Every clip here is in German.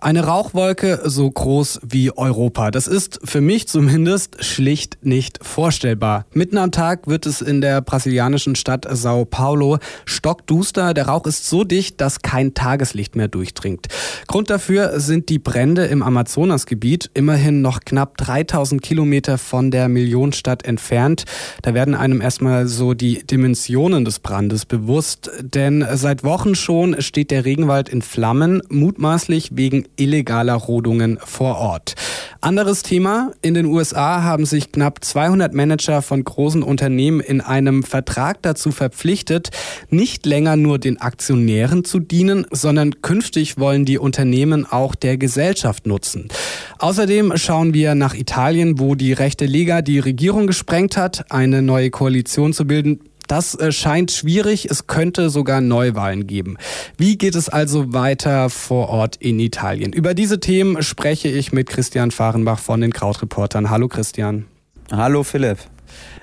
Eine Rauchwolke so groß wie Europa. Das ist für mich zumindest schlicht nicht vorstellbar. Mitten am Tag wird es in der brasilianischen Stadt Sao Paulo stockduster. Der Rauch ist so dicht, dass kein Tageslicht mehr durchdringt. Grund dafür sind die Brände im Amazonasgebiet, immerhin noch knapp 3000 Kilometer von der Millionenstadt entfernt. Da werden einem erstmal so die Dimensionen des Brandes bewusst, denn seit Wochen schon steht der Regenwald in Flammen, mutmaßlich wegen illegaler Rodungen vor Ort. Anderes Thema. In den USA haben sich knapp 200 Manager von großen Unternehmen in einem Vertrag dazu verpflichtet, nicht länger nur den Aktionären zu dienen, sondern künftig wollen die Unternehmen auch der Gesellschaft nutzen. Außerdem schauen wir nach Italien, wo die rechte Liga die Regierung gesprengt hat, eine neue Koalition zu bilden. Das äh, scheint schwierig. Es könnte sogar Neuwahlen geben. Wie geht es also weiter vor Ort in Italien? Über diese Themen spreche ich mit Christian Fahrenbach von den Krautreportern. Hallo Christian. Hallo Philipp.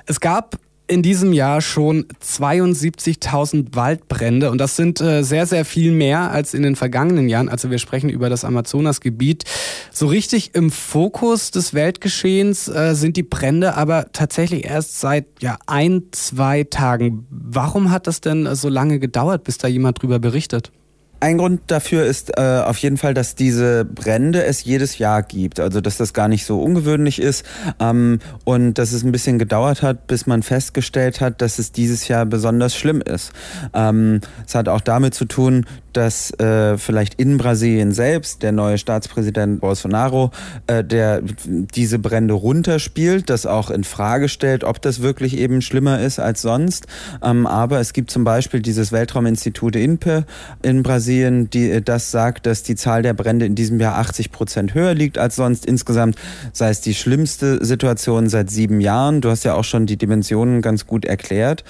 Es gab in diesem Jahr schon 72.000 Waldbrände und das sind äh, sehr, sehr viel mehr als in den vergangenen Jahren. Also wir sprechen über das Amazonasgebiet. So richtig im Fokus des Weltgeschehens äh, sind die Brände aber tatsächlich erst seit ja, ein, zwei Tagen. Warum hat das denn so lange gedauert, bis da jemand drüber berichtet? Ein Grund dafür ist äh, auf jeden Fall, dass diese Brände es jedes Jahr gibt. Also dass das gar nicht so ungewöhnlich ist ähm, und dass es ein bisschen gedauert hat, bis man festgestellt hat, dass es dieses Jahr besonders schlimm ist. Ähm, es hat auch damit zu tun, dass äh, vielleicht in Brasilien selbst der neue Staatspräsident Bolsonaro, äh, der diese Brände runterspielt, das auch in Frage stellt, ob das wirklich eben schlimmer ist als sonst. Ähm, aber es gibt zum Beispiel dieses Weltrauminstitut INPE in Brasilien, Brasilien, die, äh, das sagt, dass die Zahl der Brände in diesem Jahr 80 Prozent höher liegt als sonst. Insgesamt sei es die schlimmste Situation seit sieben Jahren. Du hast ja auch schon die Dimensionen ganz gut erklärt.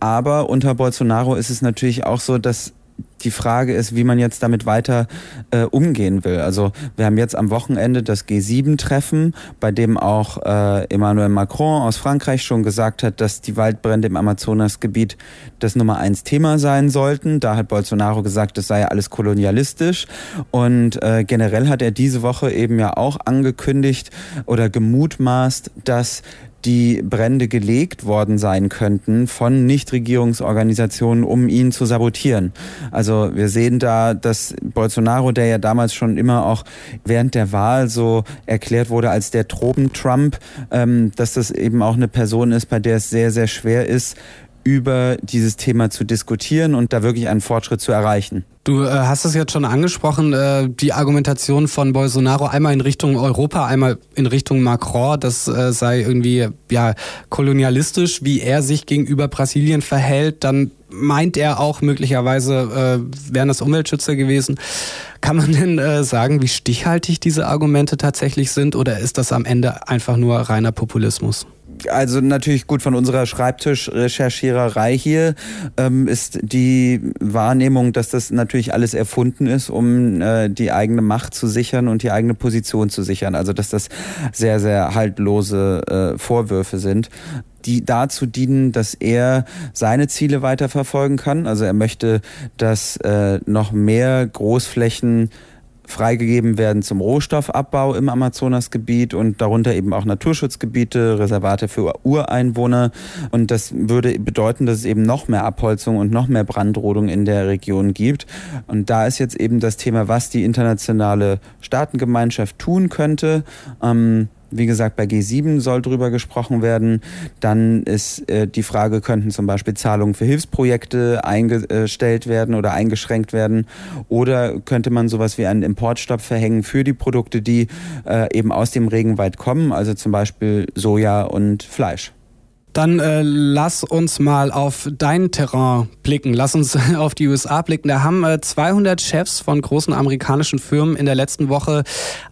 Aber unter Bolsonaro ist es natürlich auch so, dass die Frage ist, wie man jetzt damit weiter äh, umgehen will. Also wir haben jetzt am Wochenende das G7-Treffen, bei dem auch äh, Emmanuel Macron aus Frankreich schon gesagt hat, dass die Waldbrände im Amazonasgebiet das Nummer eins Thema sein sollten. Da hat Bolsonaro gesagt, das sei ja alles kolonialistisch. Und äh, generell hat er diese Woche eben ja auch angekündigt oder gemutmaßt, dass die Brände gelegt worden sein könnten von Nichtregierungsorganisationen, um ihn zu sabotieren. Also wir sehen da, dass Bolsonaro, der ja damals schon immer auch während der Wahl so erklärt wurde als der Tropen-Trump, ähm, dass das eben auch eine Person ist, bei der es sehr, sehr schwer ist, über dieses Thema zu diskutieren und da wirklich einen Fortschritt zu erreichen. Du äh, hast es jetzt schon angesprochen, äh, die Argumentation von Bolsonaro einmal in Richtung Europa, einmal in Richtung Macron, das äh, sei irgendwie ja kolonialistisch, wie er sich gegenüber Brasilien verhält. Dann meint er auch möglicherweise äh, wären das Umweltschützer gewesen. Kann man denn äh, sagen, wie stichhaltig diese Argumente tatsächlich sind oder ist das am Ende einfach nur reiner Populismus? Also natürlich gut von unserer Schreibtischrecherchiererei hier ähm, ist die Wahrnehmung, dass das natürlich alles erfunden ist, um äh, die eigene Macht zu sichern und die eigene Position zu sichern. Also dass das sehr, sehr haltlose äh, Vorwürfe sind die dazu dienen, dass er seine Ziele weiterverfolgen kann. Also er möchte, dass äh, noch mehr Großflächen freigegeben werden zum Rohstoffabbau im Amazonasgebiet und darunter eben auch Naturschutzgebiete, Reservate für Ureinwohner. Und das würde bedeuten, dass es eben noch mehr Abholzung und noch mehr Brandrodung in der Region gibt. Und da ist jetzt eben das Thema, was die internationale Staatengemeinschaft tun könnte. Ähm, wie gesagt, bei G7 soll drüber gesprochen werden. Dann ist äh, die Frage, könnten zum Beispiel Zahlungen für Hilfsprojekte eingestellt werden oder eingeschränkt werden? Oder könnte man sowas wie einen Importstopp verhängen für die Produkte, die äh, eben aus dem Regenwald kommen, also zum Beispiel Soja und Fleisch? Dann äh, lass uns mal auf dein Terrain blicken. Lass uns auf die USA blicken. Da haben äh, 200 Chefs von großen amerikanischen Firmen in der letzten Woche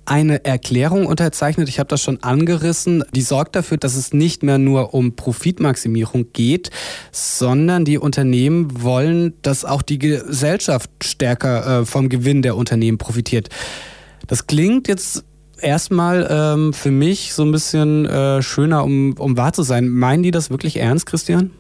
eine Erklärung unterzeichnet. Ich habe das schon angerissen. Die sorgt dafür, dass es nicht mehr nur um Profitmaximierung geht, sondern die Unternehmen wollen, dass auch die Gesellschaft stärker äh, vom Gewinn der Unternehmen profitiert. Das klingt jetzt erstmal ähm, für mich so ein bisschen äh, schöner, um, um wahr zu sein. Meinen die das wirklich ernst, Christian?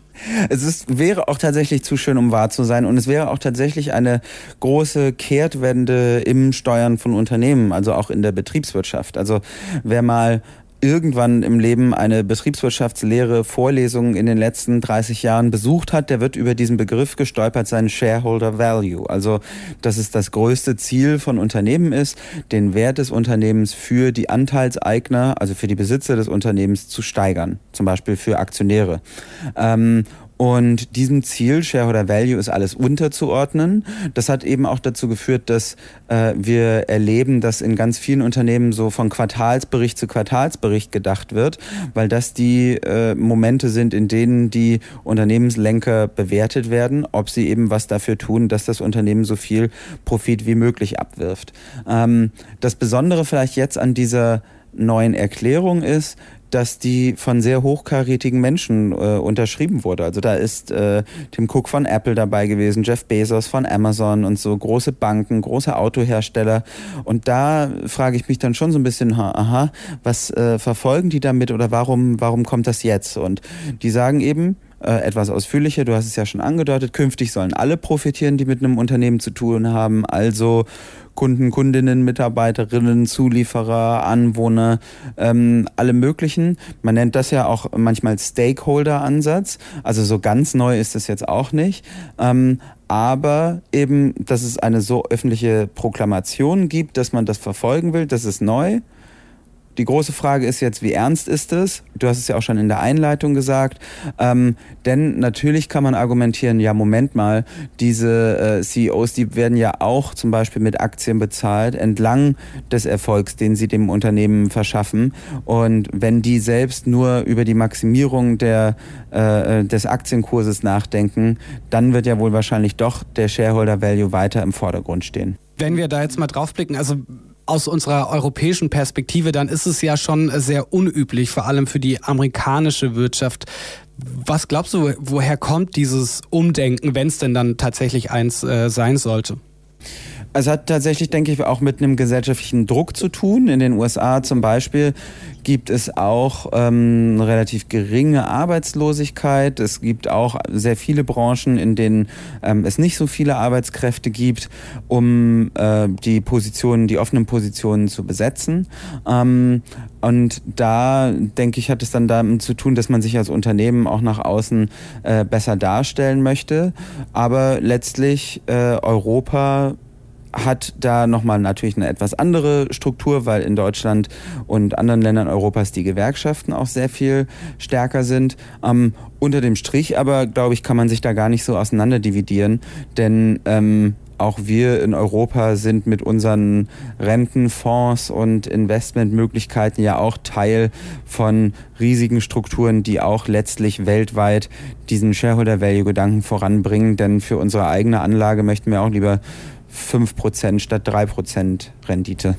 Es ist, wäre auch tatsächlich zu schön, um wahr zu sein. Und es wäre auch tatsächlich eine große Kehrtwende im Steuern von Unternehmen, also auch in der Betriebswirtschaft. Also wer mal irgendwann im Leben eine Betriebswirtschaftslehre Vorlesung in den letzten 30 Jahren besucht hat, der wird über diesen Begriff gestolpert sein Shareholder Value. Also, dass es das größte Ziel von Unternehmen ist, den Wert des Unternehmens für die Anteilseigner, also für die Besitzer des Unternehmens zu steigern. Zum Beispiel für Aktionäre. Ähm, und diesem Ziel, Shareholder Value, ist alles unterzuordnen. Das hat eben auch dazu geführt, dass äh, wir erleben, dass in ganz vielen Unternehmen so von Quartalsbericht zu Quartalsbericht gedacht wird, weil das die äh, Momente sind, in denen die Unternehmenslenker bewertet werden, ob sie eben was dafür tun, dass das Unternehmen so viel Profit wie möglich abwirft. Ähm, das Besondere vielleicht jetzt an dieser neuen Erklärung ist, dass die von sehr hochkarätigen Menschen äh, unterschrieben wurde. Also da ist äh, Tim Cook von Apple dabei gewesen, Jeff Bezos von Amazon und so große Banken, große Autohersteller. Und da frage ich mich dann schon so ein bisschen, aha, was äh, verfolgen die damit oder warum, warum kommt das jetzt? Und die sagen eben, äh, etwas ausführlicher. Du hast es ja schon angedeutet. Künftig sollen alle profitieren, die mit einem Unternehmen zu tun haben. Also Kunden, Kundinnen, Mitarbeiterinnen, Zulieferer, Anwohner, ähm, alle möglichen. Man nennt das ja auch manchmal Stakeholder-Ansatz. Also so ganz neu ist es jetzt auch nicht. Ähm, aber eben, dass es eine so öffentliche Proklamation gibt, dass man das verfolgen will, das ist neu. Die große Frage ist jetzt, wie ernst ist es? Du hast es ja auch schon in der Einleitung gesagt. Ähm, denn natürlich kann man argumentieren, ja, Moment mal, diese äh, CEOs, die werden ja auch zum Beispiel mit Aktien bezahlt, entlang des Erfolgs, den sie dem Unternehmen verschaffen. Und wenn die selbst nur über die Maximierung der, äh, des Aktienkurses nachdenken, dann wird ja wohl wahrscheinlich doch der Shareholder Value weiter im Vordergrund stehen. Wenn wir da jetzt mal draufblicken, also aus unserer europäischen Perspektive, dann ist es ja schon sehr unüblich, vor allem für die amerikanische Wirtschaft. Was glaubst du, woher kommt dieses Umdenken, wenn es denn dann tatsächlich eins äh, sein sollte? Es hat tatsächlich, denke ich, auch mit einem gesellschaftlichen Druck zu tun. In den USA zum Beispiel gibt es auch ähm, relativ geringe Arbeitslosigkeit. Es gibt auch sehr viele Branchen, in denen ähm, es nicht so viele Arbeitskräfte gibt, um äh, die Positionen, die offenen Positionen zu besetzen. Ähm, und da, denke ich, hat es dann damit zu tun, dass man sich als Unternehmen auch nach außen äh, besser darstellen möchte. Aber letztlich äh, Europa hat da nochmal natürlich eine etwas andere Struktur, weil in Deutschland und anderen Ländern Europas die Gewerkschaften auch sehr viel stärker sind. Ähm, unter dem Strich aber, glaube ich, kann man sich da gar nicht so auseinanderdividieren, denn ähm, auch wir in Europa sind mit unseren Rentenfonds und Investmentmöglichkeiten ja auch Teil von riesigen Strukturen, die auch letztlich weltweit diesen Shareholder Value Gedanken voranbringen. Denn für unsere eigene Anlage möchten wir auch lieber 5% statt 3% Rendite.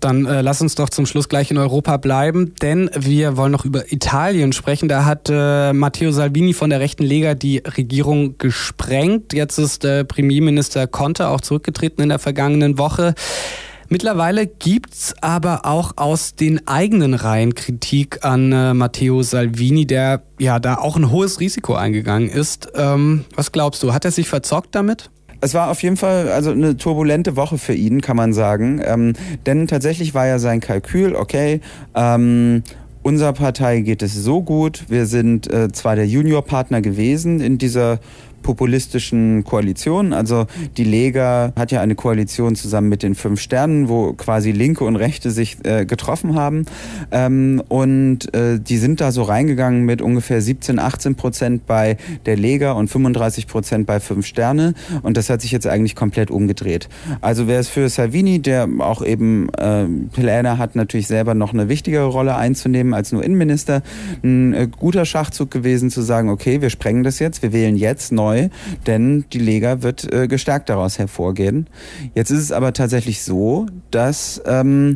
Dann äh, lass uns doch zum Schluss gleich in Europa bleiben, denn wir wollen noch über Italien sprechen. Da hat äh, Matteo Salvini von der rechten Lega die Regierung gesprengt. Jetzt ist äh, Premierminister Conte auch zurückgetreten in der vergangenen Woche. Mittlerweile gibt es aber auch aus den eigenen Reihen Kritik an äh, Matteo Salvini, der ja da auch ein hohes Risiko eingegangen ist. Ähm, was glaubst du, hat er sich verzockt damit? Es war auf jeden Fall also eine turbulente Woche für ihn, kann man sagen. Ähm, denn tatsächlich war ja sein Kalkül, okay, ähm, unserer Partei geht es so gut. Wir sind äh, zwar der Juniorpartner gewesen in dieser populistischen Koalitionen. Also die Lega hat ja eine Koalition zusammen mit den Fünf Sternen, wo quasi Linke und Rechte sich äh, getroffen haben. Ähm, und äh, die sind da so reingegangen mit ungefähr 17, 18 Prozent bei der Lega und 35 Prozent bei Fünf Sterne. Und das hat sich jetzt eigentlich komplett umgedreht. Also wäre es für Salvini, der auch eben äh, Pläne hat, natürlich selber noch eine wichtigere Rolle einzunehmen als nur Innenminister, ein äh, guter Schachzug gewesen zu sagen, okay, wir sprengen das jetzt, wir wählen jetzt neu neu, denn die Lega wird äh, gestärkt daraus hervorgehen. Jetzt ist es aber tatsächlich so, dass ähm,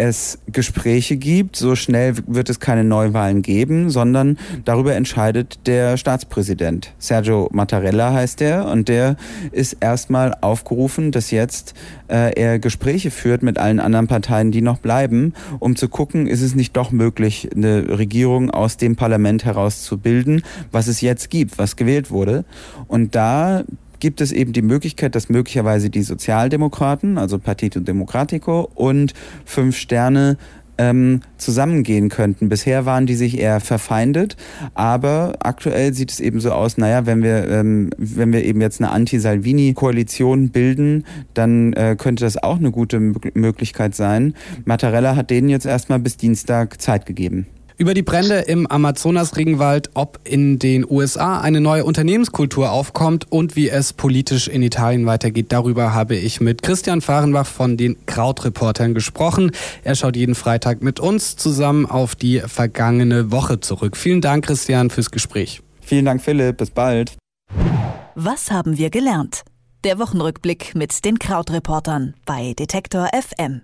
es Gespräche gibt. So schnell wird es keine Neuwahlen geben, sondern darüber entscheidet der Staatspräsident. Sergio Mattarella heißt er und der ist erstmal aufgerufen, dass jetzt äh, er Gespräche führt mit allen anderen Parteien, die noch bleiben, um zu gucken, ist es nicht doch möglich, eine Regierung aus dem Parlament heraus zu bilden, was es jetzt gibt, was gewählt wurde. Und da gibt es eben die Möglichkeit, dass möglicherweise die Sozialdemokraten, also Partito Democratico und Fünf Sterne ähm, zusammengehen könnten. Bisher waren die sich eher verfeindet, aber aktuell sieht es eben so aus, naja, wenn wir, ähm, wenn wir eben jetzt eine Anti-Salvini-Koalition bilden, dann äh, könnte das auch eine gute Möglichkeit sein. Mattarella hat denen jetzt erstmal bis Dienstag Zeit gegeben. Über die Brände im Amazonas-Regenwald, ob in den USA eine neue Unternehmenskultur aufkommt und wie es politisch in Italien weitergeht, darüber habe ich mit Christian Fahrenbach von den Krautreportern gesprochen. Er schaut jeden Freitag mit uns zusammen auf die vergangene Woche zurück. Vielen Dank, Christian, fürs Gespräch. Vielen Dank, Philipp. Bis bald. Was haben wir gelernt? Der Wochenrückblick mit den Krautreportern bei Detektor FM.